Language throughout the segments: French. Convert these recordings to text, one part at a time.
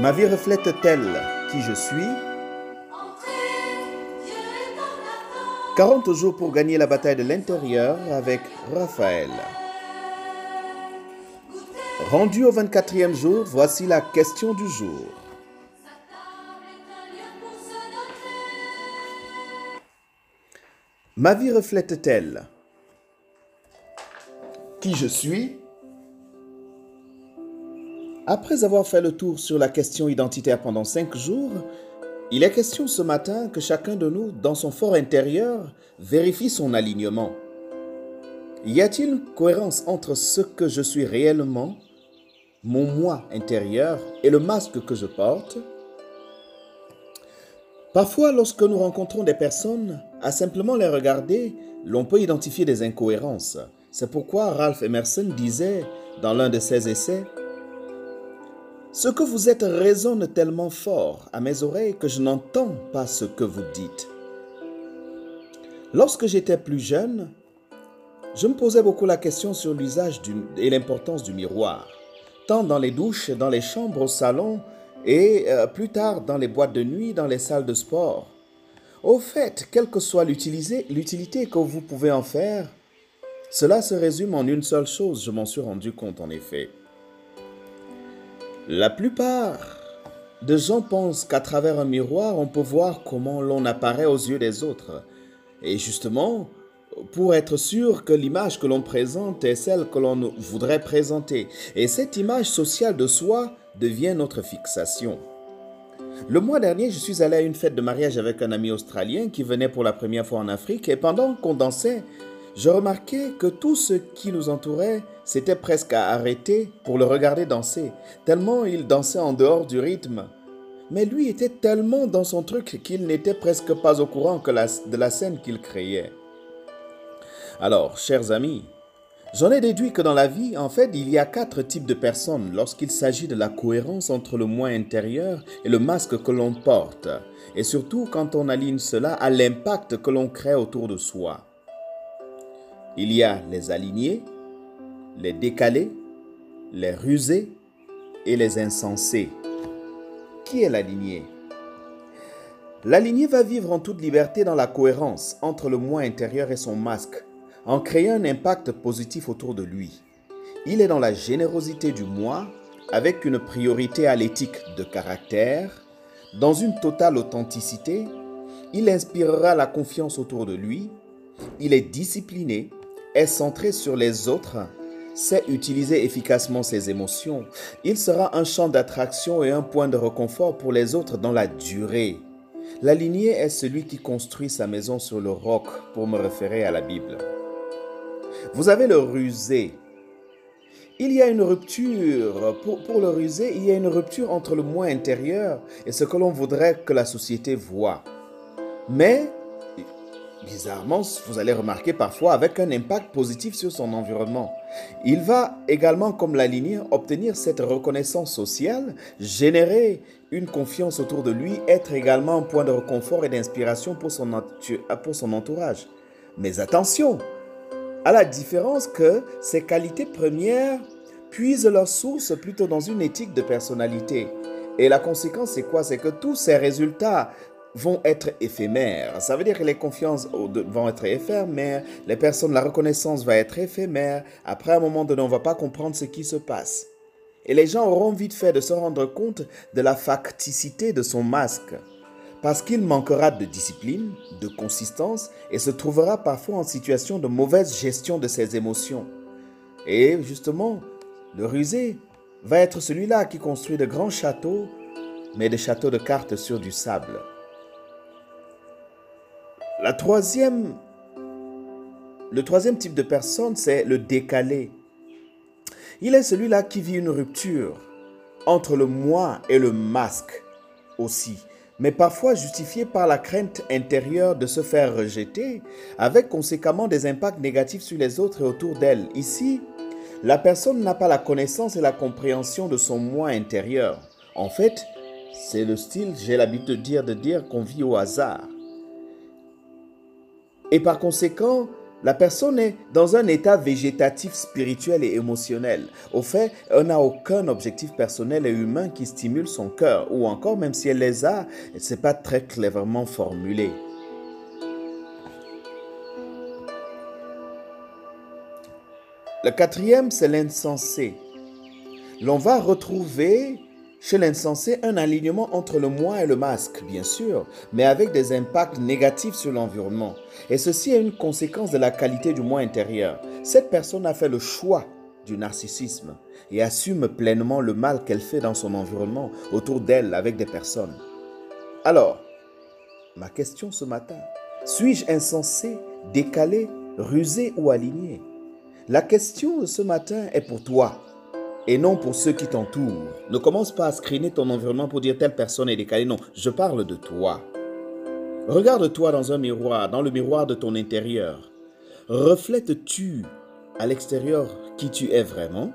Ma vie reflète-t-elle qui je suis 40 jours pour gagner la bataille de l'intérieur avec Raphaël. Rendu au 24e jour, voici la question du jour. Ma vie reflète-t-elle qui je suis? Après avoir fait le tour sur la question identitaire pendant cinq jours, il est question ce matin que chacun de nous, dans son fort intérieur, vérifie son alignement. Y a-t-il une cohérence entre ce que je suis réellement, mon moi intérieur et le masque que je porte? Parfois, lorsque nous rencontrons des personnes, à simplement les regarder, l'on peut identifier des incohérences. C'est pourquoi Ralph Emerson disait dans l'un de ses essais, Ce que vous êtes résonne tellement fort à mes oreilles que je n'entends pas ce que vous dites. Lorsque j'étais plus jeune, je me posais beaucoup la question sur l'usage et l'importance du miroir, tant dans les douches, dans les chambres, au salon et euh, plus tard dans les boîtes de nuit, dans les salles de sport. Au fait, quelle que soit l'utilité que vous pouvez en faire, cela se résume en une seule chose, je m'en suis rendu compte en effet. La plupart de gens pensent qu'à travers un miroir, on peut voir comment l'on apparaît aux yeux des autres. Et justement, pour être sûr que l'image que l'on présente est celle que l'on voudrait présenter. Et cette image sociale de soi devient notre fixation. Le mois dernier, je suis allé à une fête de mariage avec un ami australien qui venait pour la première fois en Afrique et pendant qu'on dansait, je remarquais que tout ce qui nous entourait s'était presque arrêté pour le regarder danser, tellement il dansait en dehors du rythme. Mais lui était tellement dans son truc qu'il n'était presque pas au courant de la scène qu'il créait. Alors, chers amis, j'en ai déduit que dans la vie, en fait, il y a quatre types de personnes lorsqu'il s'agit de la cohérence entre le moi intérieur et le masque que l'on porte, et surtout quand on aligne cela à l'impact que l'on crée autour de soi. Il y a les alignés, les décalés, les rusés et les insensés. Qui est l'aligné? L'aligné va vivre en toute liberté dans la cohérence entre le moi intérieur et son masque, en créant un impact positif autour de lui. Il est dans la générosité du moi, avec une priorité à l'éthique de caractère, dans une totale authenticité, il inspirera la confiance autour de lui, il est discipliné, est centré sur les autres, sait utiliser efficacement ses émotions, il sera un champ d'attraction et un point de réconfort pour les autres dans la durée. La lignée est celui qui construit sa maison sur le roc, pour me référer à la Bible. Vous avez le rusé. Il y a une rupture, pour, pour le rusé, il y a une rupture entre le moi intérieur et ce que l'on voudrait que la société voit. Mais bizarrement, vous allez remarquer parfois avec un impact positif sur son environnement. Il va également, comme la lignée, obtenir cette reconnaissance sociale, générer une confiance autour de lui, être également un point de réconfort et d'inspiration pour son, pour son entourage. Mais attention, à la différence que ces qualités premières puisent leur source plutôt dans une éthique de personnalité. Et la conséquence, c'est quoi? C'est que tous ces résultats vont être éphémères. Ça veut dire que les confiances vont être éphémères, les personnes, la reconnaissance va être éphémère. Après un moment donné, on ne va pas comprendre ce qui se passe. Et les gens auront vite fait de se rendre compte de la facticité de son masque. Parce qu'il manquera de discipline, de consistance et se trouvera parfois en situation de mauvaise gestion de ses émotions. Et justement, le rusé va être celui-là qui construit de grands châteaux, mais des châteaux de cartes sur du sable. La troisième, le troisième type de personne, c'est le décalé. Il est celui-là qui vit une rupture entre le moi et le masque aussi, mais parfois justifié par la crainte intérieure de se faire rejeter, avec conséquemment des impacts négatifs sur les autres et autour d'elle. Ici, la personne n'a pas la connaissance et la compréhension de son moi intérieur. En fait, c'est le style, j'ai l'habitude de dire, de dire qu'on vit au hasard. Et par conséquent, La personne est dans un état végétatif, spirituel et émotionnel. Au fait, elle n'a aucun objectif personnel et humain qui stimule son cœur, ou encore même si elle les a, ce n'est pas très clairement formulé. Le quatrième, c'est l'insensé. L'on va retrouver chez l'insensé un alignement entre le moi et le masque, bien sûr, mais avec des impacts négatifs sur l'environnement. Et ceci est une conséquence de la qualité du moi intérieur. Cette personne a fait le choix du narcissisme et assume pleinement le mal qu'elle fait dans son environnement, autour d'elle, avec des personnes. Alors, ma question ce matin, suis-je insensé, décalé, rusé ou aligné? La question de ce matin est pour toi et non pour ceux qui t'entourent. Ne commence pas à screener ton environnement pour dire telle personne est décalée. Non, je parle de toi. Regarde-toi dans un miroir, dans le miroir de ton intérieur. Reflètes-tu à l'extérieur qui tu es vraiment?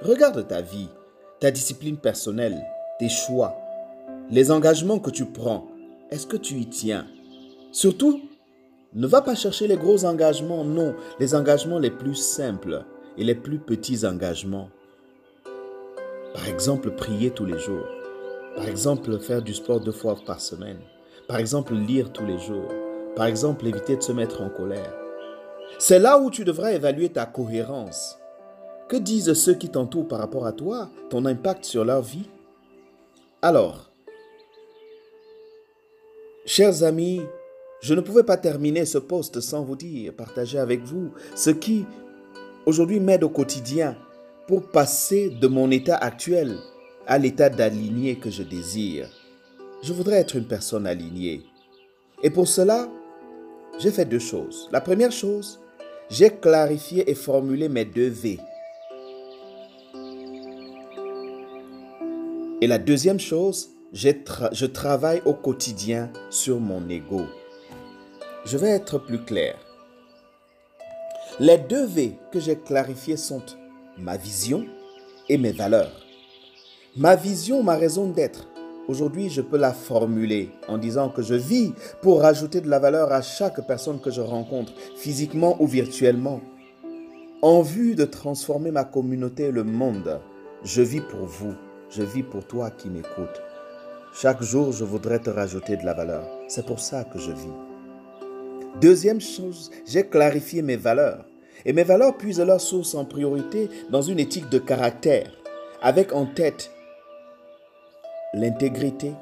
Regarde ta vie, ta discipline personnelle, tes choix, les engagements que tu prends. Est-ce que tu y tiens? Surtout, ne va pas chercher les gros engagements, non, les engagements les plus simples et les plus petits engagements. Par exemple, prier tous les jours. Par exemple, faire du sport deux fois par semaine. Par exemple, lire tous les jours. Par exemple, éviter de se mettre en colère. C'est là où tu devras évaluer ta cohérence. Que disent ceux qui t'entourent par rapport à toi, ton impact sur leur vie? Alors, chers amis, je ne pouvais pas terminer ce poste sans vous dire, partager avec vous ce qui aujourd'hui m'aide au quotidien pour passer de mon état actuel à l'état d'aligné que je désire. Je voudrais être une personne alignée. Et pour cela, j'ai fait deux choses. La première chose, j'ai clarifié et formulé mes deux V. Et la deuxième chose, je travaille au quotidien sur mon ego. Je vais être plus clair. Les deux V que j'ai clarifiés sont ma vision et mes valeurs. Ma vision, ma raison d'être. Aujourd'hui, je peux la formuler en disant que je vis pour rajouter de la valeur à chaque personne que je rencontre, physiquement ou virtuellement. En vue de transformer ma communauté et le monde, je vis pour vous, je vis pour toi qui m'écoutes. Chaque jour, je voudrais te rajouter de la valeur. C'est pour ça que je vis. Deuxième chose, j'ai clarifié mes valeurs. Et mes valeurs puisent leur source en priorité dans une éthique de caractère, avec en tête l'intégrité,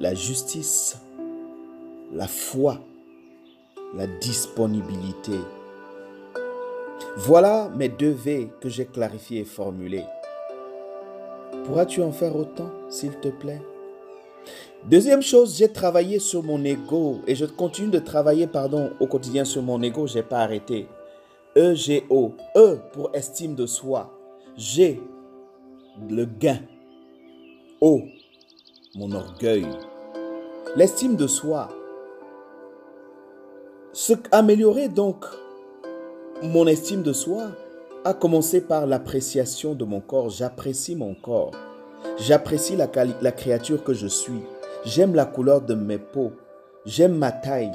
la justice, la foi, la disponibilité. Voilà mes deux V que j'ai clarifiés et formulés. Pourras-tu en faire autant, s'il te plaît? Deuxième chose, j'ai travaillé sur mon ego et je continue de travailler, pardon, au quotidien sur mon ego. Je n'ai pas arrêté. E-G-O. E pour estime de soi. G, le gain. O, mon orgueil. L'estime de soi. Améliorer donc mon estime de soi a commencé par l'appréciation de mon corps. J'apprécie mon corps. J'apprécie la créature que je suis. J'aime la couleur de mes peaux. J'aime ma taille,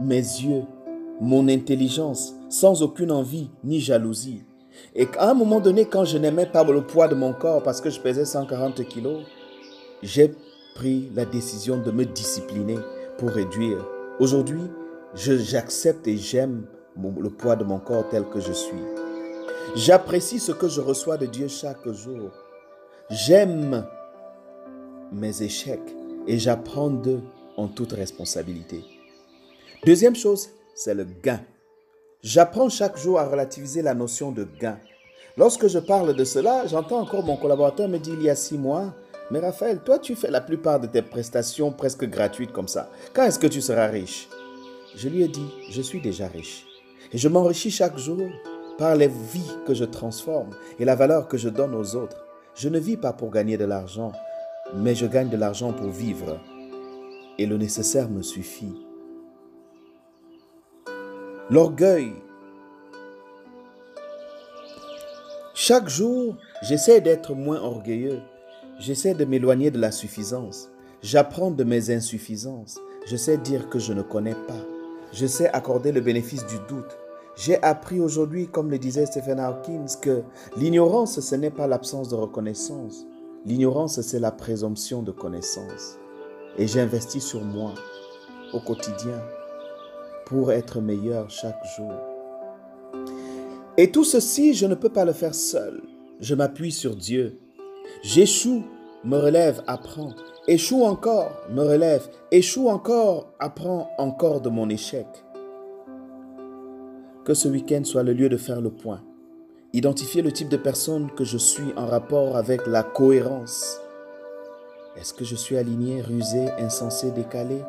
mes yeux, mon intelligence sans aucune envie ni jalousie. Et à un moment donné, quand je n'aimais pas le poids de mon corps parce que je pesais 140 kilos, j'ai pris la décision de me discipliner pour réduire. Aujourd'hui, j'accepte et j'aime le poids de mon corps tel que je suis. J'apprécie ce que je reçois de Dieu chaque jour. J'aime mes échecs et j'apprends d'eux en toute responsabilité. Deuxième chose, c'est le gain. J'apprends chaque jour à relativiser la notion de gain. Lorsque je parle de cela, j'entends encore mon collaborateur me dire il y a six mois, mais Raphaël, toi tu fais la plupart de tes prestations presque gratuites comme ça. Quand est-ce que tu seras riche? Je lui ai dit, je suis déjà riche. Et je m'enrichis chaque jour par les vies que je transforme et la valeur que je donne aux autres. Je ne vis pas pour gagner de l'argent, mais je gagne de l'argent pour vivre. Et le nécessaire me suffit. L'orgueil. Chaque jour, j'essaie d'être moins orgueilleux. J'essaie de m'éloigner de la suffisance. J'apprends de mes insuffisances. Je sais dire que je ne connais pas. Je sais accorder le bénéfice du doute. J'ai appris aujourd'hui, comme le disait Stephen Hawking, que l'ignorance, ce n'est pas l'absence de reconnaissance. L'ignorance, c'est la présomption de connaissance. Et j'investis sur moi au quotidien pour être meilleur chaque jour. Et tout ceci, je ne peux pas le faire seul. Je m'appuie sur Dieu. J'échoue, me relève, apprends. Échoue encore, me relève. Échoue encore, apprends encore de mon échec. Que ce week-end soit le lieu de faire le point. Identifier le type de personne que je suis en rapport avec la cohérence. Est-ce que je suis aligné, rusé, insensé, décalé?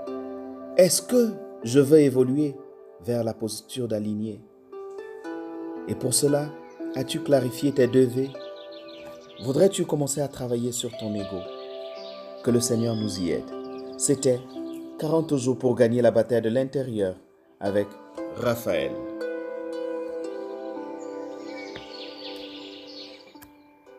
Est-ce que je veux évoluer vers la posture d'aligné Et pour cela, as-tu clarifié tes deux Voudrais-tu commencer à travailler sur ton ego? Que le Seigneur nous y aide. C'était 40 jours pour gagner la bataille de l'intérieur avec Raphaël.